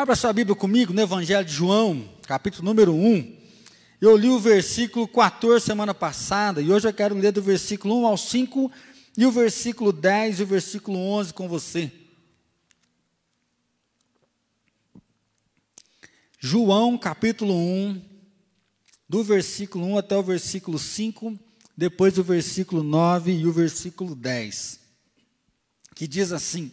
Abra sua Bíblia comigo no Evangelho de João, capítulo número 1. Eu li o versículo 14 semana passada e hoje eu quero ler do versículo 1 ao 5 e o versículo 10 e o versículo 11 com você. João capítulo 1, do versículo 1 até o versículo 5, depois do versículo 9 e o versículo 10, que diz assim: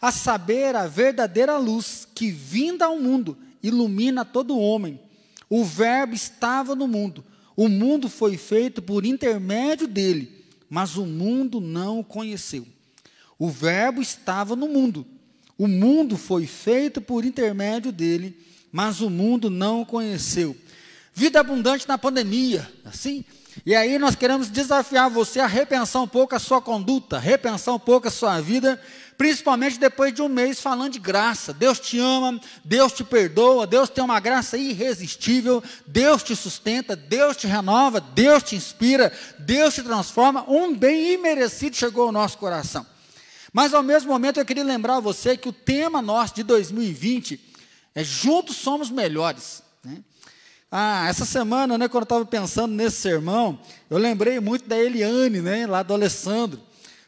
A saber, a verdadeira luz que vinda ao mundo ilumina todo homem. O Verbo estava no mundo, o mundo foi feito por intermédio dele, mas o mundo não o conheceu. O Verbo estava no mundo, o mundo foi feito por intermédio dele, mas o mundo não o conheceu. Vida abundante na pandemia, assim. E aí nós queremos desafiar você a repensar um pouco a sua conduta, repensar um pouco a sua vida, principalmente depois de um mês falando de graça. Deus te ama, Deus te perdoa, Deus tem uma graça irresistível, Deus te sustenta, Deus te renova, Deus te inspira, Deus te transforma. Um bem imerecido chegou ao nosso coração. Mas ao mesmo momento eu queria lembrar você que o tema nosso de 2020 é Juntos Somos Melhores. Né? Ah, essa semana, né, quando eu estava pensando nesse sermão, eu lembrei muito da Eliane, né, lá do Alessandro.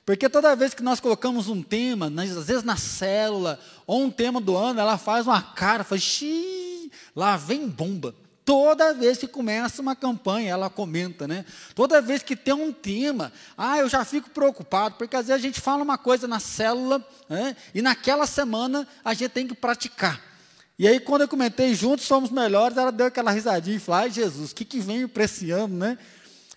Porque toda vez que nós colocamos um tema, às vezes na célula, ou um tema do ano, ela faz uma cara, faz xiii, lá vem bomba. Toda vez que começa uma campanha, ela comenta, né? Toda vez que tem um tema, ah, eu já fico preocupado, porque às vezes a gente fala uma coisa na célula, né, e naquela semana a gente tem que praticar. E aí, quando eu comentei juntos somos melhores, ela deu aquela risadinha e falou, ai Jesus, o que, que vem para esse ano, né?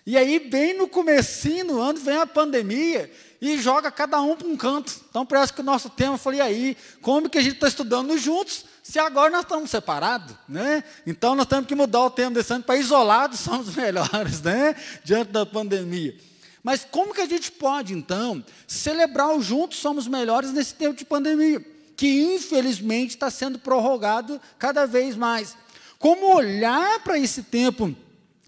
E aí, bem no comecinho do ano, vem a pandemia e joga cada um para um canto. Então, parece que o nosso tema, eu falei, aí, como que a gente está estudando juntos, se agora nós estamos separados, né? Então, nós temos que mudar o tema desse ano para isolados somos melhores, né? Diante da pandemia. Mas como que a gente pode, então, celebrar o juntos somos melhores nesse tempo de pandemia? Que infelizmente está sendo prorrogado cada vez mais. Como olhar para esse tempo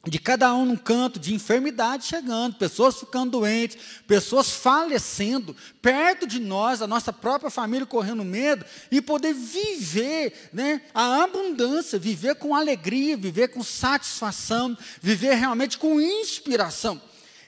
de cada um num canto, de enfermidade chegando, pessoas ficando doentes, pessoas falecendo, perto de nós, a nossa própria família correndo medo, e poder viver né, a abundância, viver com alegria, viver com satisfação, viver realmente com inspiração.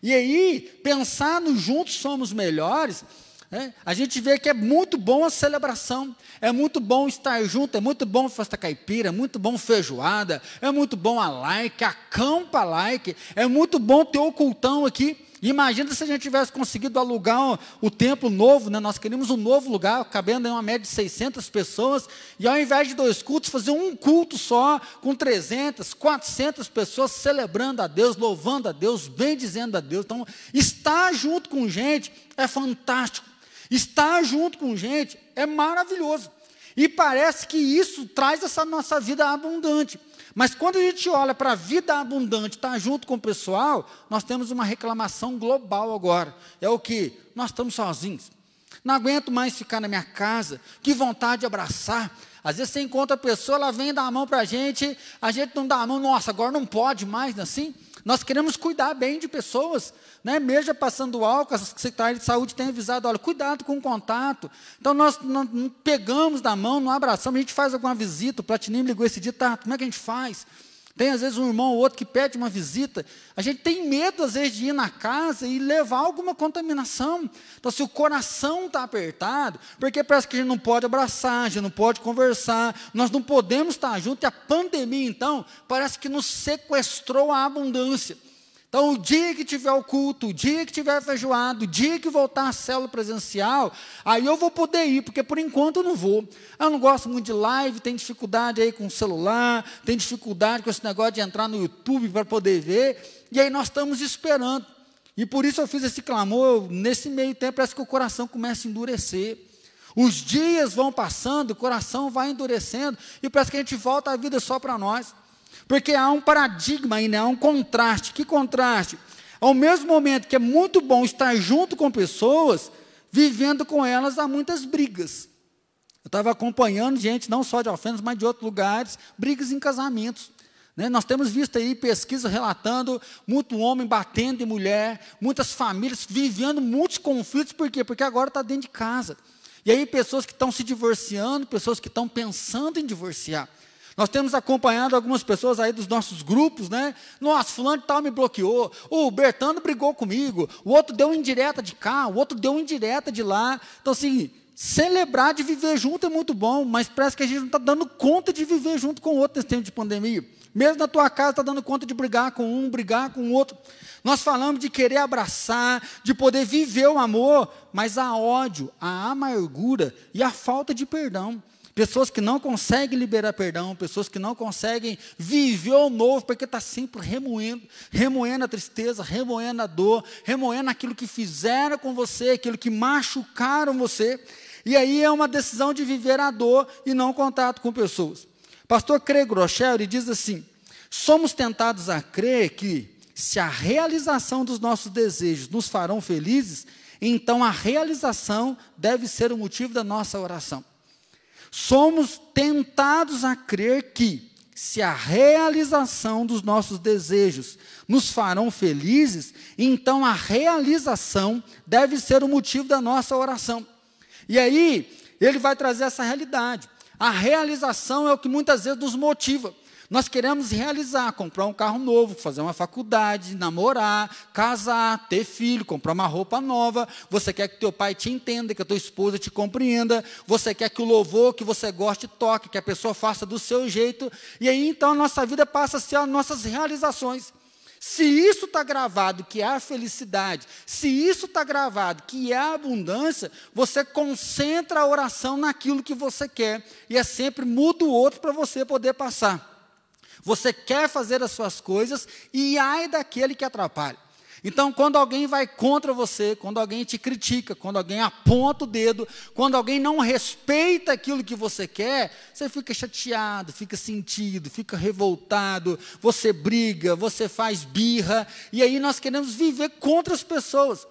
E aí, pensar no juntos somos melhores, é, a gente vê que é muito bom a celebração, é muito bom estar junto, é muito bom festa caipira, é muito bom feijoada, é muito bom a like, acampa like, é muito bom ter o cultão aqui. Imagina se a gente tivesse conseguido alugar o, o templo novo, né? nós queríamos um novo lugar, cabendo em uma média de 600 pessoas, e ao invés de dois cultos, fazer um culto só, com 300, 400 pessoas celebrando a Deus, louvando a Deus, bendizendo a Deus. Então, estar junto com gente é fantástico. Estar junto com gente é maravilhoso. E parece que isso traz essa nossa vida abundante. Mas quando a gente olha para a vida abundante, estar tá junto com o pessoal, nós temos uma reclamação global agora. É o que? Nós estamos sozinhos. Não aguento mais ficar na minha casa. Que vontade de abraçar. Às vezes você encontra a pessoa, ela vem dar a mão para a gente, a gente não dá a mão, nossa, agora não pode mais, assim. Nós queremos cuidar bem de pessoas, né? mesmo passando álcool, a Secretaria de Saúde tem avisado, olha, cuidado com o contato. Então, nós, nós pegamos da mão, não abraçamos, a gente faz alguma visita, o Platinim ligou esse dia, tá, como é que a gente faz? Tem às vezes um irmão ou outro que pede uma visita. A gente tem medo, às vezes, de ir na casa e levar alguma contaminação. Então, se o coração está apertado, porque parece que a gente não pode abraçar, a gente não pode conversar, nós não podemos estar juntos, e a pandemia, então, parece que nos sequestrou a abundância. Então, o dia que tiver o culto, o dia que tiver feijoado, o dia que voltar a célula presencial, aí eu vou poder ir, porque por enquanto eu não vou. Eu não gosto muito de live, tem dificuldade aí com o celular, tem dificuldade com esse negócio de entrar no YouTube para poder ver, e aí nós estamos esperando. E por isso eu fiz esse clamor, nesse meio tempo parece que o coração começa a endurecer. Os dias vão passando, o coração vai endurecendo, e parece que a gente volta a vida só para nós. Porque há um paradigma aí, né? há um contraste. Que contraste? Ao mesmo momento que é muito bom estar junto com pessoas, vivendo com elas há muitas brigas. Eu estava acompanhando gente, não só de Alfenas, mas de outros lugares, brigas em casamentos. Né? Nós temos visto aí pesquisa relatando muito homem batendo em mulher, muitas famílias vivendo muitos conflitos, por quê? Porque agora está dentro de casa. E aí pessoas que estão se divorciando, pessoas que estão pensando em divorciar. Nós temos acompanhado algumas pessoas aí dos nossos grupos, né? Nossa, fulano tal me bloqueou, o Bertano brigou comigo, o outro deu indireta de cá, o outro deu indireta de lá. Então, assim, celebrar de viver junto é muito bom, mas parece que a gente não está dando conta de viver junto com o outro nesse tempo de pandemia. Mesmo na tua casa, está dando conta de brigar com um, brigar com o outro. Nós falamos de querer abraçar, de poder viver o amor, mas há ódio, a amargura e a falta de perdão. Pessoas que não conseguem liberar perdão, pessoas que não conseguem viver o novo, porque está sempre remoendo, remoendo a tristeza, remoendo a dor, remoendo aquilo que fizeram com você, aquilo que machucaram você. E aí é uma decisão de viver a dor e não contato com pessoas. Pastor Craig Rochelle diz assim: somos tentados a crer que, se a realização dos nossos desejos nos farão felizes, então a realização deve ser o motivo da nossa oração. Somos tentados a crer que, se a realização dos nossos desejos nos farão felizes, então a realização deve ser o motivo da nossa oração. E aí, ele vai trazer essa realidade. A realização é o que muitas vezes nos motiva. Nós queremos realizar, comprar um carro novo, fazer uma faculdade, namorar, casar, ter filho, comprar uma roupa nova. Você quer que teu pai te entenda, que a tua esposa te compreenda. Você quer que o louvor que você goste toque, que a pessoa faça do seu jeito. E aí então a nossa vida passa a ser as nossas realizações. Se isso está gravado, que é a felicidade, se isso está gravado, que é a abundância, você concentra a oração naquilo que você quer, e é sempre muda o outro para você poder passar. Você quer fazer as suas coisas, e ai daquele que atrapalha. Então, quando alguém vai contra você, quando alguém te critica, quando alguém aponta o dedo, quando alguém não respeita aquilo que você quer, você fica chateado, fica sentido, fica revoltado, você briga, você faz birra, e aí nós queremos viver contra as pessoas.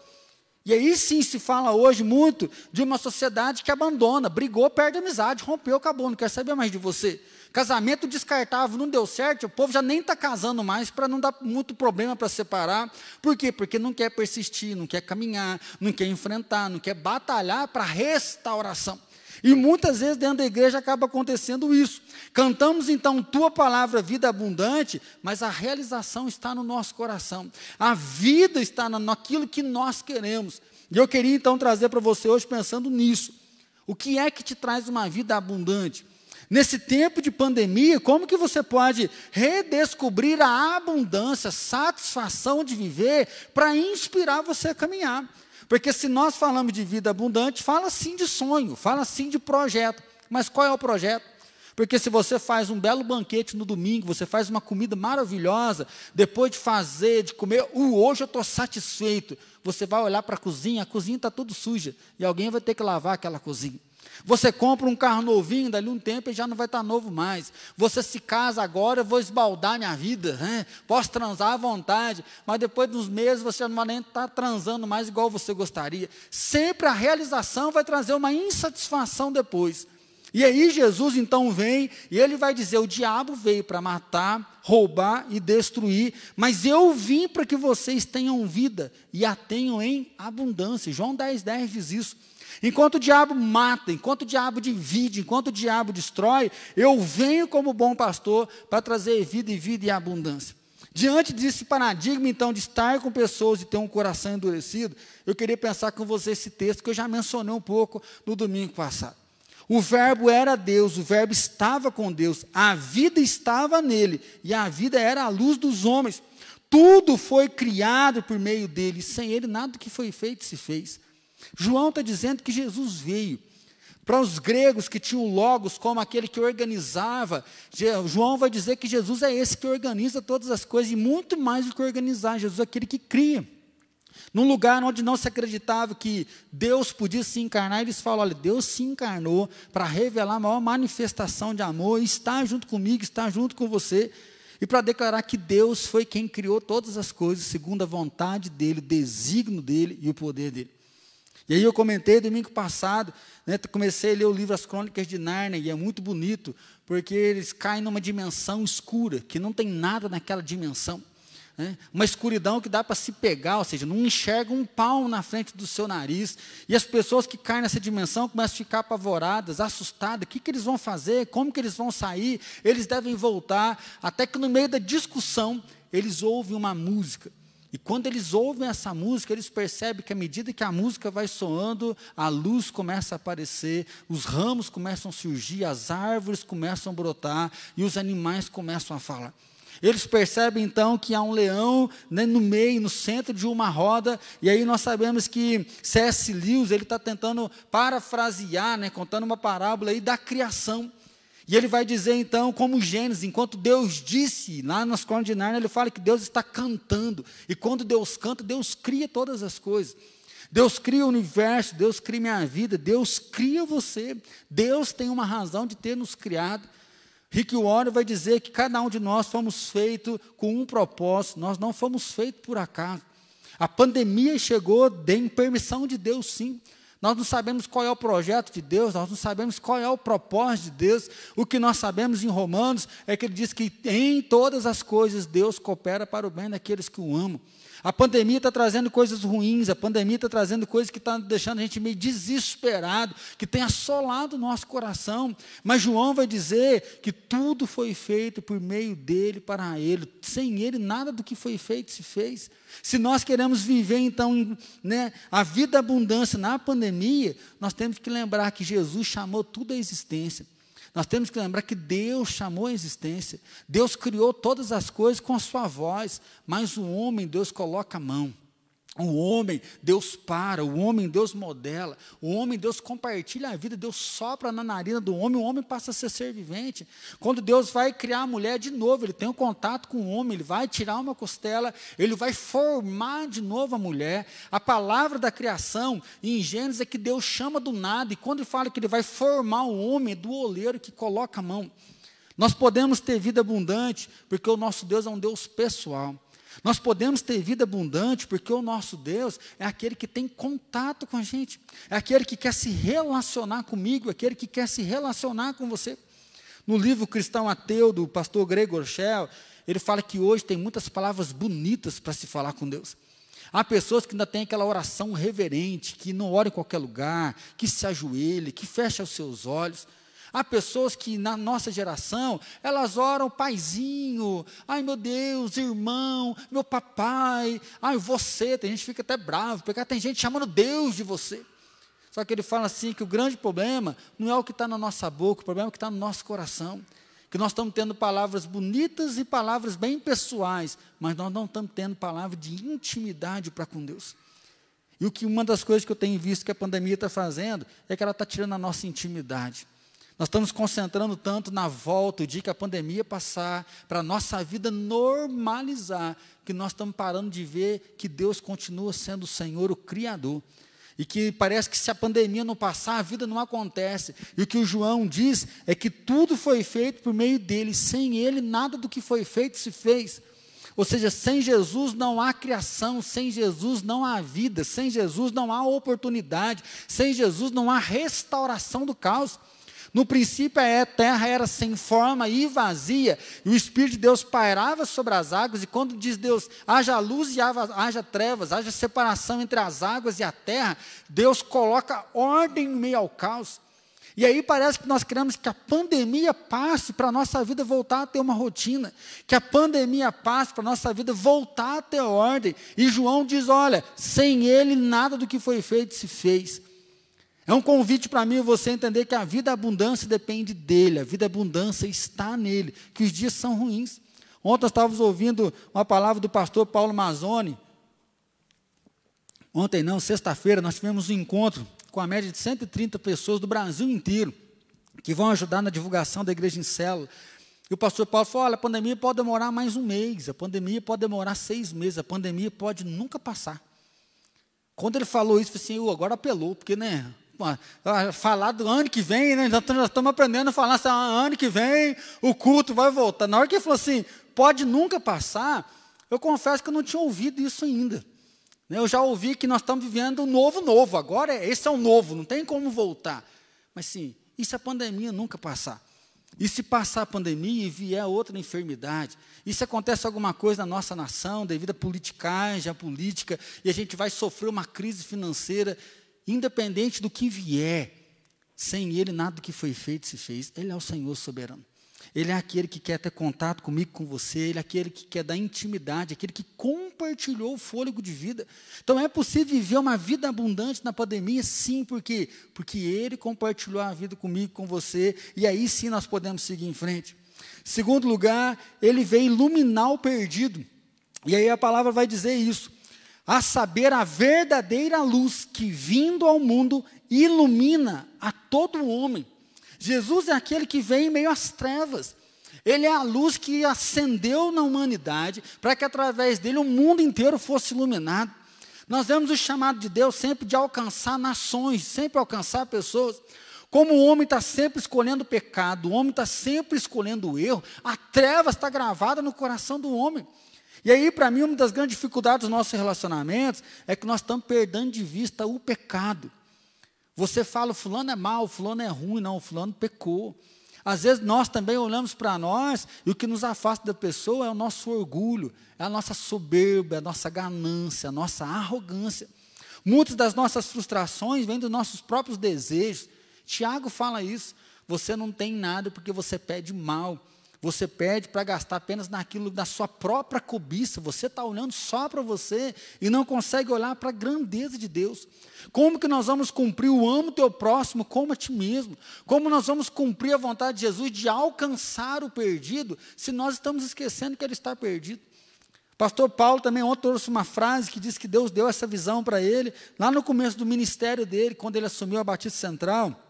E aí sim se fala hoje muito de uma sociedade que abandona, brigou, perde amizade, rompeu, acabou, não quer saber mais de você. Casamento descartável não deu certo, o povo já nem está casando mais para não dar muito problema para separar. Por quê? Porque não quer persistir, não quer caminhar, não quer enfrentar, não quer batalhar para restauração. E muitas vezes dentro da igreja acaba acontecendo isso. Cantamos então tua palavra, vida abundante, mas a realização está no nosso coração. A vida está naquilo que nós queremos. E eu queria então trazer para você hoje pensando nisso. O que é que te traz uma vida abundante? Nesse tempo de pandemia, como que você pode redescobrir a abundância, satisfação de viver para inspirar você a caminhar? Porque se nós falamos de vida abundante, fala sim de sonho, fala sim de projeto. Mas qual é o projeto? Porque se você faz um belo banquete no domingo, você faz uma comida maravilhosa, depois de fazer, de comer, uh, hoje eu estou satisfeito. Você vai olhar para a cozinha, a cozinha está tudo suja, e alguém vai ter que lavar aquela cozinha. Você compra um carro novinho, dali um tempo e já não vai estar novo mais. Você se casa agora, eu vou esbaldar minha vida, né? posso transar à vontade, mas depois de uns meses você não vai nem estar transando mais igual você gostaria. Sempre a realização vai trazer uma insatisfação depois. E aí Jesus então vem e ele vai dizer: o diabo veio para matar, roubar e destruir, mas eu vim para que vocês tenham vida e a tenham em abundância. João 10, 10 diz isso. Enquanto o diabo mata, enquanto o diabo divide, enquanto o diabo destrói, eu venho como bom pastor para trazer vida e vida e abundância. Diante desse paradigma, então, de estar com pessoas e ter um coração endurecido, eu queria pensar com você esse texto que eu já mencionei um pouco no domingo passado. O Verbo era Deus, o Verbo estava com Deus, a vida estava nele, e a vida era a luz dos homens. Tudo foi criado por meio dele, sem ele nada que foi feito se fez. João está dizendo que Jesus veio. Para os gregos que tinham logos como aquele que organizava, João vai dizer que Jesus é esse que organiza todas as coisas, e muito mais do que organizar, Jesus é aquele que cria. Num lugar onde não se acreditava que Deus podia se encarnar, eles falam: olha, Deus se encarnou para revelar a maior manifestação de amor, está junto comigo, está junto com você, e para declarar que Deus foi quem criou todas as coisas, segundo a vontade dEle, o desígnio dEle e o poder dEle. E aí eu comentei domingo passado, né, comecei a ler o livro As Crônicas de Nárnia, e é muito bonito, porque eles caem numa dimensão escura, que não tem nada naquela dimensão. Né? Uma escuridão que dá para se pegar, ou seja, não enxerga um palmo na frente do seu nariz. E as pessoas que caem nessa dimensão começam a ficar apavoradas, assustadas. O que, que eles vão fazer? Como que eles vão sair? Eles devem voltar. Até que no meio da discussão, eles ouvem uma música. E quando eles ouvem essa música, eles percebem que à medida que a música vai soando, a luz começa a aparecer, os ramos começam a surgir, as árvores começam a brotar e os animais começam a falar. Eles percebem então que há um leão né, no meio, no centro de uma roda, e aí nós sabemos que C.S. Lewis ele está tentando parafrasear, né, contando uma parábola aí da criação. E ele vai dizer então, como Gênesis, enquanto Deus disse, lá nas Crônicas de Nárnia, ele fala que Deus está cantando. E quando Deus canta, Deus cria todas as coisas. Deus cria o universo, Deus cria minha vida, Deus cria você. Deus tem uma razão de ter nos criado. Rick Warren vai dizer que cada um de nós fomos feitos com um propósito, nós não fomos feitos por acaso. A pandemia chegou em permissão de Deus, sim. Nós não sabemos qual é o projeto de Deus, nós não sabemos qual é o propósito de Deus. O que nós sabemos em Romanos é que ele diz que em todas as coisas Deus coopera para o bem daqueles que o amam. A pandemia está trazendo coisas ruins, a pandemia está trazendo coisas que estão tá deixando a gente meio desesperado, que tem assolado o nosso coração. Mas João vai dizer que tudo foi feito por meio dele, para ele. Sem ele, nada do que foi feito se fez. Se nós queremos viver, então, né, a vida abundância na pandemia, nós temos que lembrar que Jesus chamou tudo à existência. Nós temos que lembrar que Deus chamou a existência. Deus criou todas as coisas com a sua voz, mas o homem, Deus coloca a mão. O homem, Deus para, o homem, Deus modela, o homem, Deus compartilha a vida, Deus sopra na narina do homem, o homem passa a ser ser vivente. Quando Deus vai criar a mulher de novo, ele tem um contato com o homem, ele vai tirar uma costela, ele vai formar de novo a mulher. A palavra da criação em Gênesis é que Deus chama do nada, e quando ele fala que ele vai formar o homem, é do oleiro que coloca a mão. Nós podemos ter vida abundante, porque o nosso Deus é um Deus pessoal. Nós podemos ter vida abundante porque o nosso Deus é aquele que tem contato com a gente, é aquele que quer se relacionar comigo, é aquele que quer se relacionar com você. No livro Cristão Ateu, do pastor Gregor Shell, ele fala que hoje tem muitas palavras bonitas para se falar com Deus. Há pessoas que ainda têm aquela oração reverente, que não ora em qualquer lugar, que se ajoelha, que fecha os seus olhos. Há pessoas que na nossa geração, elas oram paizinho, ai meu Deus, irmão, meu papai, ai você, tem gente que fica até bravo, porque tem gente chamando Deus de você. Só que ele fala assim que o grande problema não é o que está na nossa boca, o problema é o que está no nosso coração. Que nós estamos tendo palavras bonitas e palavras bem pessoais, mas nós não estamos tendo palavra de intimidade para com Deus. E o que uma das coisas que eu tenho visto que a pandemia está fazendo é que ela está tirando a nossa intimidade. Nós estamos concentrando tanto na volta, o dia que a pandemia passar, para a nossa vida normalizar, que nós estamos parando de ver que Deus continua sendo o Senhor, o Criador. E que parece que se a pandemia não passar, a vida não acontece. E o que o João diz é que tudo foi feito por meio dele, sem ele, nada do que foi feito se fez. Ou seja, sem Jesus não há criação, sem Jesus não há vida, sem Jesus não há oportunidade, sem Jesus não há restauração do caos. No princípio, a terra era sem forma e vazia, e o Espírito de Deus pairava sobre as águas, e quando diz Deus, haja luz e haja trevas, haja separação entre as águas e a terra, Deus coloca ordem no meio ao caos. E aí parece que nós queremos que a pandemia passe para a nossa vida voltar a ter uma rotina, que a pandemia passe para a nossa vida voltar a ter ordem. E João diz: olha, sem ele nada do que foi feito se fez. É um convite para mim você entender que a vida abundância depende dele, a vida abundância está nele, que os dias são ruins. Ontem nós estávamos ouvindo uma palavra do pastor Paulo Mazzoni. Ontem não, sexta-feira, nós tivemos um encontro com a média de 130 pessoas do Brasil inteiro, que vão ajudar na divulgação da igreja em célula. E o pastor Paulo falou: olha, a pandemia pode demorar mais um mês, a pandemia pode demorar seis meses, a pandemia pode nunca passar. Quando ele falou isso, eu falei assim, agora apelou, porque, né? Falar do ano que vem, né? Já estamos aprendendo a falar assim, ah, ano que vem o culto vai voltar. Na hora que ele falou assim, pode nunca passar, eu confesso que eu não tinha ouvido isso ainda. Né? Eu já ouvi que nós estamos vivendo um novo novo, agora esse é o novo, não tem como voltar. Mas sim, e se a pandemia nunca passar? E se passar a pandemia e vier outra enfermidade? E se acontece alguma coisa na nossa nação, devido à politicagem, à política, e a gente vai sofrer uma crise financeira, independente do que vier, sem Ele nada do que foi feito se fez. Ele é o Senhor soberano. Ele é aquele que quer ter contato comigo, com você, ele é aquele que quer dar intimidade, aquele que compartilhou o fôlego de vida. Então é possível viver uma vida abundante na pandemia? Sim, por quê? Porque ele compartilhou a vida comigo, com você, e aí sim nós podemos seguir em frente. Segundo lugar, ele veio iluminar o perdido. E aí a palavra vai dizer isso. A saber, a verdadeira luz que vindo ao mundo ilumina a todo homem. Jesus é aquele que vem em meio às trevas. Ele é a luz que acendeu na humanidade para que através dele o mundo inteiro fosse iluminado. Nós vemos o chamado de Deus sempre de alcançar nações, sempre alcançar pessoas. Como o homem está sempre escolhendo o pecado, o homem está sempre escolhendo o erro, a treva está gravada no coração do homem. E aí, para mim, uma das grandes dificuldades dos nossos relacionamentos é que nós estamos perdendo de vista o pecado. Você fala, fulano é mal, fulano é ruim, não, fulano pecou. Às vezes nós também olhamos para nós e o que nos afasta da pessoa é o nosso orgulho, é a nossa soberba, é a nossa ganância, a nossa arrogância. Muitas das nossas frustrações vêm dos nossos próprios desejos. Tiago fala isso. Você não tem nada porque você pede mal. Você pede para gastar apenas naquilo da sua própria cobiça. Você está olhando só para você e não consegue olhar para a grandeza de Deus. Como que nós vamos cumprir o amo teu próximo como a ti mesmo? Como nós vamos cumprir a vontade de Jesus de alcançar o perdido se nós estamos esquecendo que ele está perdido? Pastor Paulo também ontem trouxe uma frase que diz que Deus deu essa visão para ele, lá no começo do ministério dele, quando ele assumiu a Batista Central,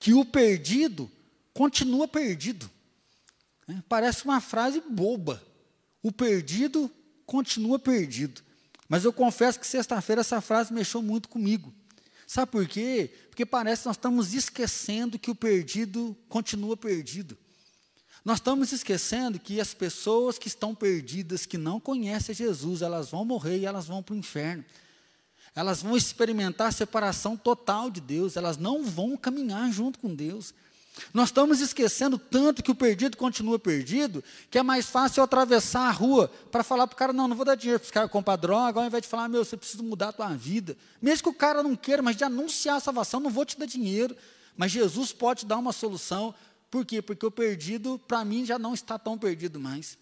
que o perdido continua perdido. É, parece uma frase boba. O perdido continua perdido. Mas eu confesso que sexta-feira essa frase mexeu muito comigo. Sabe por quê? Porque parece que nós estamos esquecendo que o perdido continua perdido. Nós estamos esquecendo que as pessoas que estão perdidas, que não conhecem Jesus, elas vão morrer e elas vão para o inferno. Elas vão experimentar a separação total de Deus, elas não vão caminhar junto com Deus. Nós estamos esquecendo tanto que o perdido continua perdido, que é mais fácil eu atravessar a rua para falar para o cara, não, não vou dar dinheiro para esse cara comprar droga, ao invés de falar, meu, você precisa mudar a tua vida. Mesmo que o cara não queira, mas de anunciar a salvação, não vou te dar dinheiro. Mas Jesus pode te dar uma solução. Por quê? Porque o perdido, para mim, já não está tão perdido mais.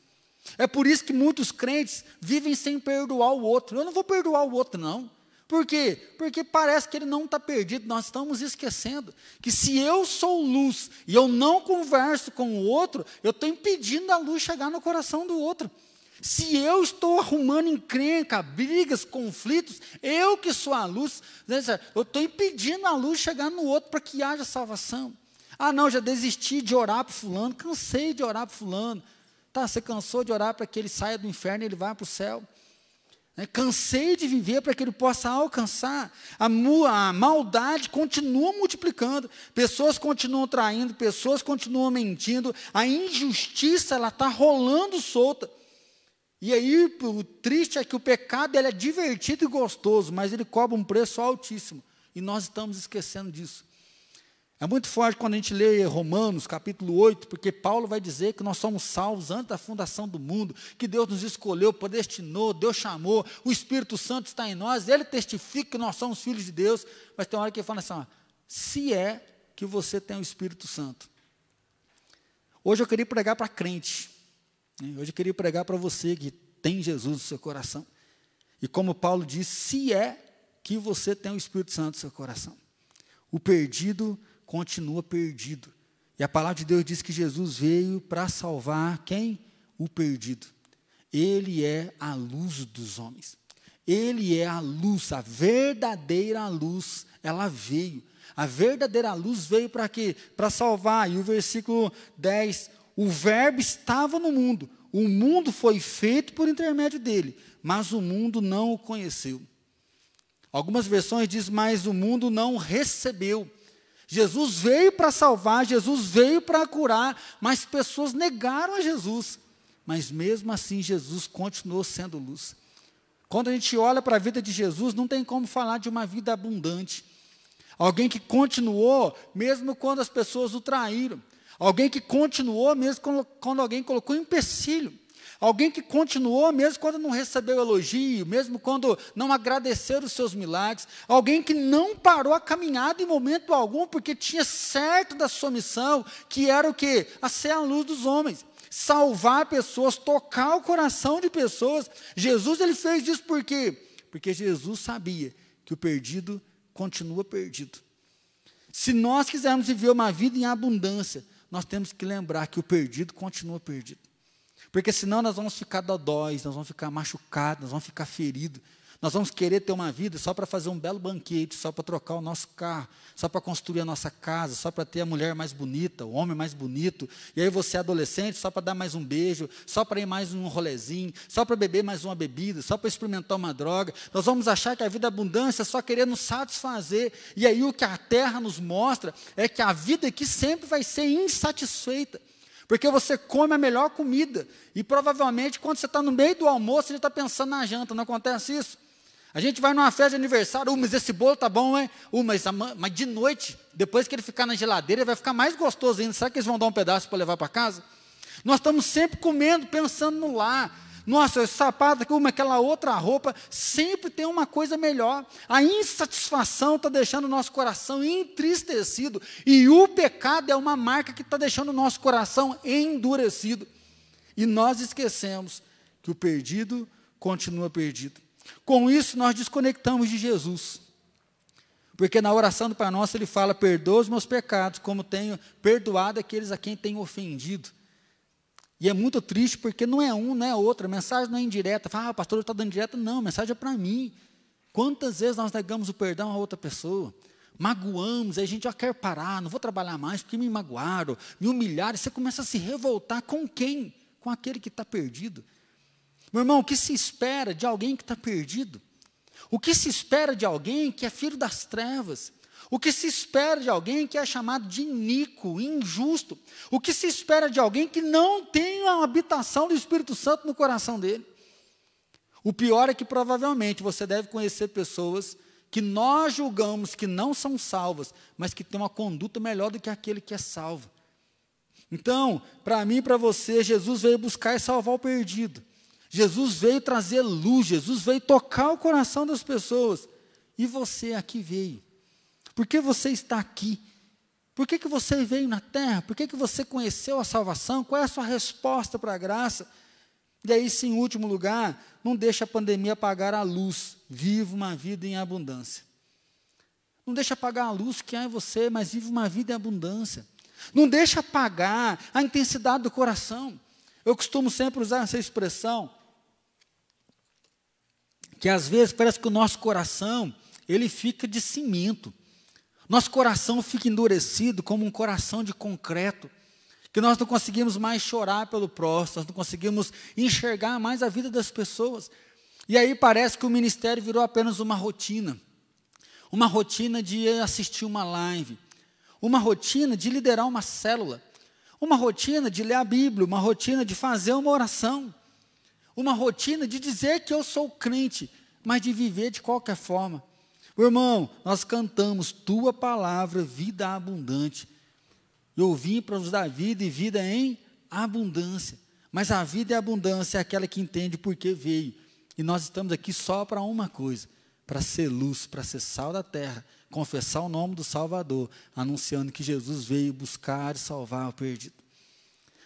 É por isso que muitos crentes vivem sem perdoar o outro. Eu não vou perdoar o outro, não. Por quê? Porque parece que ele não está perdido. Nós estamos esquecendo que se eu sou luz e eu não converso com o outro, eu estou impedindo a luz chegar no coração do outro. Se eu estou arrumando encrenca, brigas, conflitos, eu que sou a luz, né, eu estou impedindo a luz chegar no outro para que haja salvação. Ah, não, já desisti de orar para fulano, cansei de orar para fulano. Tá, você cansou de orar para que ele saia do inferno e ele vá para o céu. Né? Cansei de viver para que ele possa alcançar. A, a maldade continua multiplicando, pessoas continuam traindo, pessoas continuam mentindo, a injustiça ela está rolando solta. E aí o triste é que o pecado ele é divertido e gostoso, mas ele cobra um preço altíssimo. E nós estamos esquecendo disso. É muito forte quando a gente lê Romanos, capítulo 8, porque Paulo vai dizer que nós somos salvos antes da fundação do mundo, que Deus nos escolheu, predestinou, Deus chamou, o Espírito Santo está em nós, ele testifica que nós somos filhos de Deus, mas tem uma hora que ele fala assim: ó, se é que você tem o Espírito Santo. Hoje eu queria pregar para crente, né? hoje eu queria pregar para você que tem Jesus no seu coração. E como Paulo diz, se é que você tem o Espírito Santo no seu coração. O perdido continua perdido. E a palavra de Deus diz que Jesus veio para salvar quem? O perdido. Ele é a luz dos homens. Ele é a luz, a verdadeira luz, ela veio. A verdadeira luz veio para quê? Para salvar. E o versículo 10: o Verbo estava no mundo, o mundo foi feito por intermédio dele, mas o mundo não o conheceu. Algumas versões diz, mas o mundo não recebeu. Jesus veio para salvar, Jesus veio para curar, mas pessoas negaram a Jesus. Mas mesmo assim, Jesus continuou sendo luz. Quando a gente olha para a vida de Jesus, não tem como falar de uma vida abundante. Alguém que continuou, mesmo quando as pessoas o traíram. Alguém que continuou, mesmo quando, alguém colocou empecilho. Alguém que continuou mesmo quando não recebeu elogio, mesmo quando não agradeceu os seus milagres. Alguém que não parou a caminhada em momento algum, porque tinha certo da sua missão, que era o quê? A ser a luz dos homens. Salvar pessoas, tocar o coração de pessoas. Jesus ele fez isso por quê? Porque Jesus sabia que o perdido continua perdido. Se nós quisermos viver uma vida em abundância, nós temos que lembrar que o perdido continua perdido. Porque senão nós vamos ficar dodóis, nós vamos ficar machucados, nós vamos ficar feridos. Nós vamos querer ter uma vida só para fazer um belo banquete, só para trocar o nosso carro, só para construir a nossa casa, só para ter a mulher mais bonita, o homem mais bonito. E aí você é adolescente, só para dar mais um beijo, só para ir mais um rolezinho, só para beber mais uma bebida, só para experimentar uma droga. Nós vamos achar que a vida é abundância só querer nos satisfazer. E aí o que a terra nos mostra é que a vida aqui sempre vai ser insatisfeita. Porque você come a melhor comida. E provavelmente, quando você está no meio do almoço, você está pensando na janta. Não acontece isso? A gente vai numa festa de aniversário, uh, mas esse bolo tá bom, hein? Uh, mas, mas de noite, depois que ele ficar na geladeira, ele vai ficar mais gostoso ainda. Será que eles vão dar um pedaço para levar para casa? Nós estamos sempre comendo, pensando no lar. Nossa, esse sapato uma, aquela outra roupa, sempre tem uma coisa melhor. A insatisfação está deixando o nosso coração entristecido. E o pecado é uma marca que está deixando o nosso coração endurecido. E nós esquecemos que o perdido continua perdido. Com isso, nós desconectamos de Jesus. Porque na oração do Pai Nosso ele fala: perdoa os meus pecados, como tenho perdoado aqueles a quem tenho ofendido. E é muito triste porque não é um, não é outro. A mensagem não é indireta. Fala, ah, pastor está dando direta. Não, a mensagem é para mim. Quantas vezes nós negamos o perdão a outra pessoa? Magoamos, aí a gente já quer parar, não vou trabalhar mais porque me magoaram, me humilharam. E você começa a se revoltar com quem? Com aquele que está perdido. Meu irmão, o que se espera de alguém que está perdido? O que se espera de alguém que é filho das trevas? O que se espera de alguém que é chamado de iníquo, injusto? O que se espera de alguém que não tem a habitação do Espírito Santo no coração dele? O pior é que provavelmente você deve conhecer pessoas que nós julgamos que não são salvas, mas que têm uma conduta melhor do que aquele que é salvo. Então, para mim e para você, Jesus veio buscar e salvar o perdido. Jesus veio trazer luz, Jesus veio tocar o coração das pessoas. E você aqui veio. Por que você está aqui? Por que, que você veio na terra? Por que, que você conheceu a salvação? Qual é a sua resposta para a graça? E aí, sim, em último lugar, não deixe a pandemia apagar a luz. Viva uma vida em abundância. Não deixe apagar a luz que há em você, mas vive uma vida em abundância. Não deixe apagar a intensidade do coração. Eu costumo sempre usar essa expressão que às vezes parece que o nosso coração, ele fica de cimento. Nosso coração fica endurecido como um coração de concreto, que nós não conseguimos mais chorar pelo próximo, nós não conseguimos enxergar mais a vida das pessoas. E aí parece que o ministério virou apenas uma rotina. Uma rotina de assistir uma live, uma rotina de liderar uma célula, uma rotina de ler a Bíblia, uma rotina de fazer uma oração uma rotina de dizer que eu sou crente, mas de viver de qualquer forma. Meu irmão, nós cantamos tua palavra, vida abundante. Eu vim para nos dar vida e vida em abundância. Mas a vida e a abundância é aquela que entende por que veio. E nós estamos aqui só para uma coisa: para ser luz, para ser sal da terra, confessar o nome do Salvador, anunciando que Jesus veio buscar e salvar o perdido.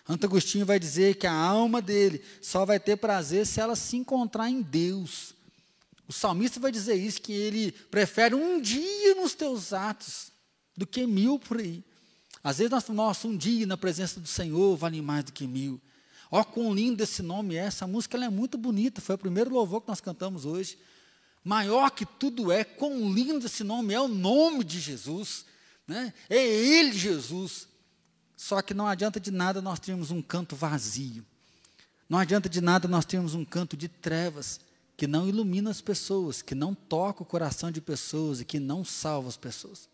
Santo Agostinho vai dizer que a alma dele só vai ter prazer se ela se encontrar em Deus. O salmista vai dizer isso, que ele prefere um dia nos teus atos do que mil por aí. Às vezes, nós, nossa, um dia na presença do Senhor vale mais do que mil. Ó, quão lindo esse nome é. Essa música é muito bonita. Foi o primeiro louvor que nós cantamos hoje. Maior que tudo é, quão lindo esse nome é, o nome de Jesus. Né? É Ele, Jesus. Só que não adianta de nada nós termos um canto vazio. Não adianta de nada nós termos um canto de trevas. Que não ilumina as pessoas, que não toca o coração de pessoas e que não salva as pessoas.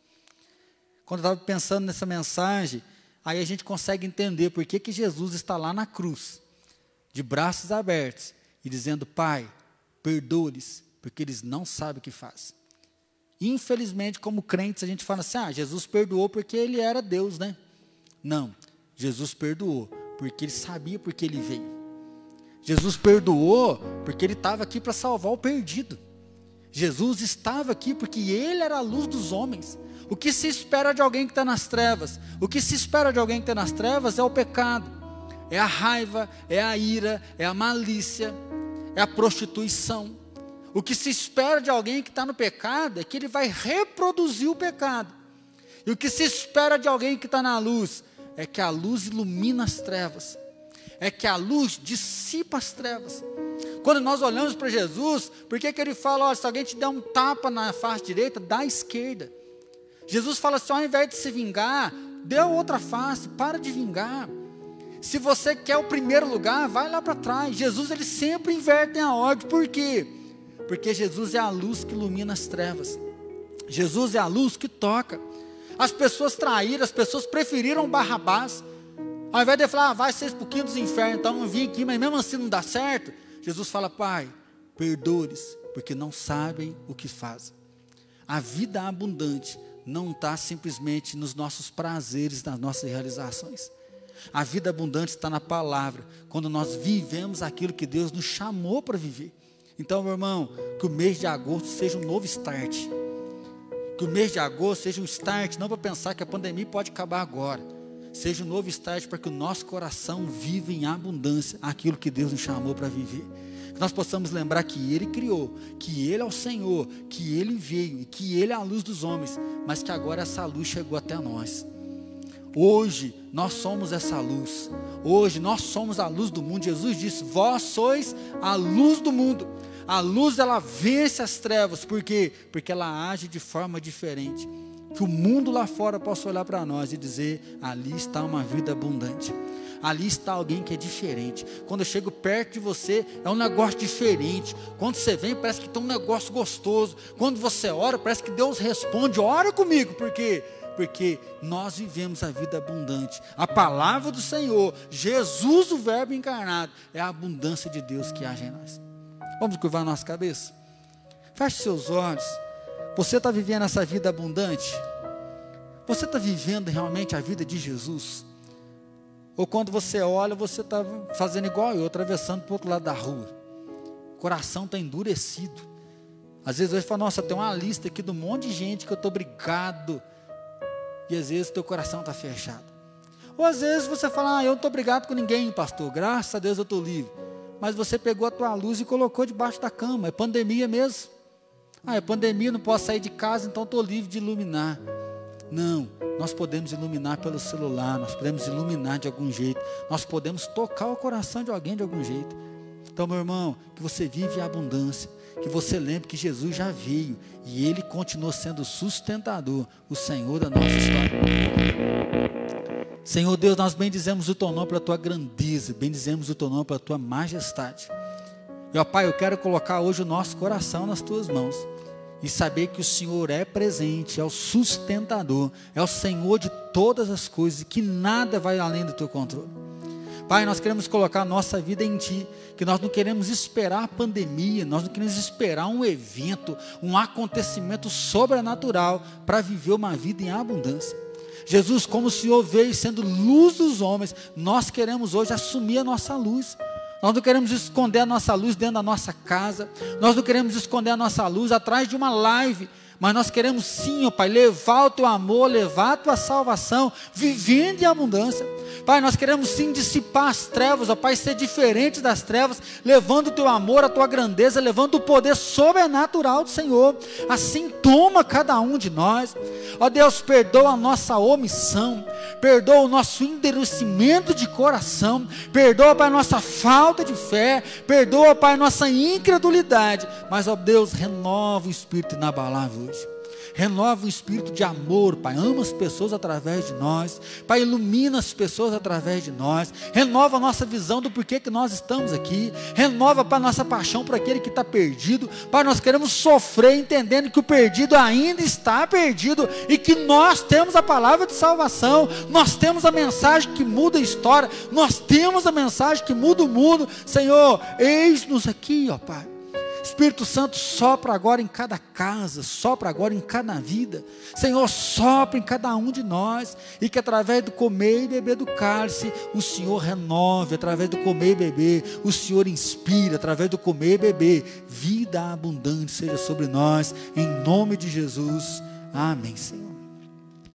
Quando eu estava pensando nessa mensagem, aí a gente consegue entender por que, que Jesus está lá na cruz, de braços abertos, e dizendo: Pai, perdoa-lhes, porque eles não sabem o que fazem. Infelizmente, como crentes, a gente fala assim: ah, Jesus perdoou porque ele era Deus, né? Não, Jesus perdoou porque ele sabia porque ele veio. Jesus perdoou porque ele estava aqui para salvar o perdido. Jesus estava aqui porque ele era a luz dos homens. O que se espera de alguém que está nas trevas? O que se espera de alguém que está nas trevas é o pecado, é a raiva, é a ira, é a malícia, é a prostituição. O que se espera de alguém que está no pecado é que ele vai reproduzir o pecado. E o que se espera de alguém que está na luz é que a luz ilumina as trevas é que a luz dissipa as trevas. Quando nós olhamos para Jesus, por que, que ele fala, olha, se alguém te der um tapa na face direita, dá à esquerda. Jesus fala assim, ao invés de se vingar, dê a outra face, para de vingar. Se você quer o primeiro lugar, vai lá para trás. Jesus ele sempre inverte a ordem. Por quê? Porque Jesus é a luz que ilumina as trevas. Jesus é a luz que toca. As pessoas traíram, as pessoas preferiram Barrabás. Ao invés de falar, ah, vai ser pouquinho dos infernos, então não vim aqui, mas mesmo assim não dá certo. Jesus fala, Pai, perdoe-lhes, porque não sabem o que fazem. A vida abundante não está simplesmente nos nossos prazeres, nas nossas realizações. A vida abundante está na palavra, quando nós vivemos aquilo que Deus nos chamou para viver. Então, meu irmão, que o mês de agosto seja um novo start. Que o mês de agosto seja um start, não para pensar que a pandemia pode acabar agora seja um novo estágio para que o nosso coração viva em abundância aquilo que Deus nos chamou para viver. Que nós possamos lembrar que Ele criou, que Ele é o Senhor, que Ele veio e que Ele é a luz dos homens, mas que agora essa luz chegou até nós. Hoje nós somos essa luz. Hoje nós somos a luz do mundo. Jesus disse: Vós sois a luz do mundo. A luz ela vence as trevas, por quê? Porque ela age de forma diferente que o mundo lá fora possa olhar para nós e dizer: ali está uma vida abundante. Ali está alguém que é diferente. Quando eu chego perto de você, é um negócio diferente. Quando você vem, parece que tem um negócio gostoso. Quando você ora, parece que Deus responde: ora comigo, por quê? Porque nós vivemos a vida abundante. A palavra do Senhor, Jesus, o Verbo encarnado, é a abundância de Deus que age em nós. Vamos curvar nossa cabeça? Feche seus olhos. Você está vivendo essa vida abundante? Você está vivendo realmente a vida de Jesus? Ou quando você olha, você está fazendo igual eu, atravessando para o outro lado da rua. O coração está endurecido. Às vezes você fala, nossa, tem uma lista aqui de um monte de gente que eu estou brigado. E às vezes teu coração está fechado. Ou às vezes você fala, ah, eu não estou brigado com ninguém, pastor. Graças a Deus eu estou livre. Mas você pegou a tua luz e colocou debaixo da cama. É pandemia mesmo. Ah, é pandemia, não posso sair de casa, então estou livre de iluminar. Não, nós podemos iluminar pelo celular, nós podemos iluminar de algum jeito, nós podemos tocar o coração de alguém de algum jeito. Então, meu irmão, que você vive a abundância, que você lembre que Jesus já veio e Ele continua sendo sustentador, o Senhor da nossa história. Senhor Deus, nós bendizemos o Teu nome pela Tua grandeza, bendizemos o Teu nome pela Tua majestade. Ó Pai, eu quero colocar hoje o nosso coração nas Tuas mãos e saber que o Senhor é presente, é o sustentador, é o Senhor de todas as coisas e que nada vai além do teu controle. Pai, nós queremos colocar a nossa vida em Ti, que nós não queremos esperar a pandemia, nós não queremos esperar um evento, um acontecimento sobrenatural para viver uma vida em abundância. Jesus, como o Senhor veio sendo luz dos homens, nós queremos hoje assumir a nossa luz. Nós não queremos esconder a nossa luz dentro da nossa casa. Nós não queremos esconder a nossa luz atrás de uma live. Mas nós queremos sim, ó Pai, levar o teu amor, levar a tua salvação, vivendo em abundância. Pai, nós queremos sim dissipar as trevas, ó Pai, ser diferente das trevas, levando o teu amor, a tua grandeza, levando o poder sobrenatural do Senhor. Assim toma cada um de nós. Ó Deus, perdoa a nossa omissão, perdoa o nosso endurecimento de coração, perdoa, Pai, a nossa falta de fé, perdoa, Pai, a nossa incredulidade. Mas, ó Deus, renova o espírito inabalável hoje. renova o espírito de amor, Pai. Ama as pessoas através de nós, Pai. Ilumina as pessoas através de nós, renova a nossa visão do porquê que nós estamos aqui, renova, Pai, nossa paixão por aquele que está perdido, Pai. Nós queremos sofrer entendendo que o perdido ainda está perdido e que nós temos a palavra de salvação, nós temos a mensagem que muda a história, nós temos a mensagem que muda o mundo, Senhor. Eis-nos aqui, ó Pai. Espírito Santo, sopra agora em cada casa, sopra agora em cada vida. Senhor, sopra em cada um de nós. E que através do comer e beber do cálice, o Senhor renove. Através do comer e beber, o Senhor inspira. Através do comer e beber, vida abundante seja sobre nós. Em nome de Jesus. Amém, Senhor.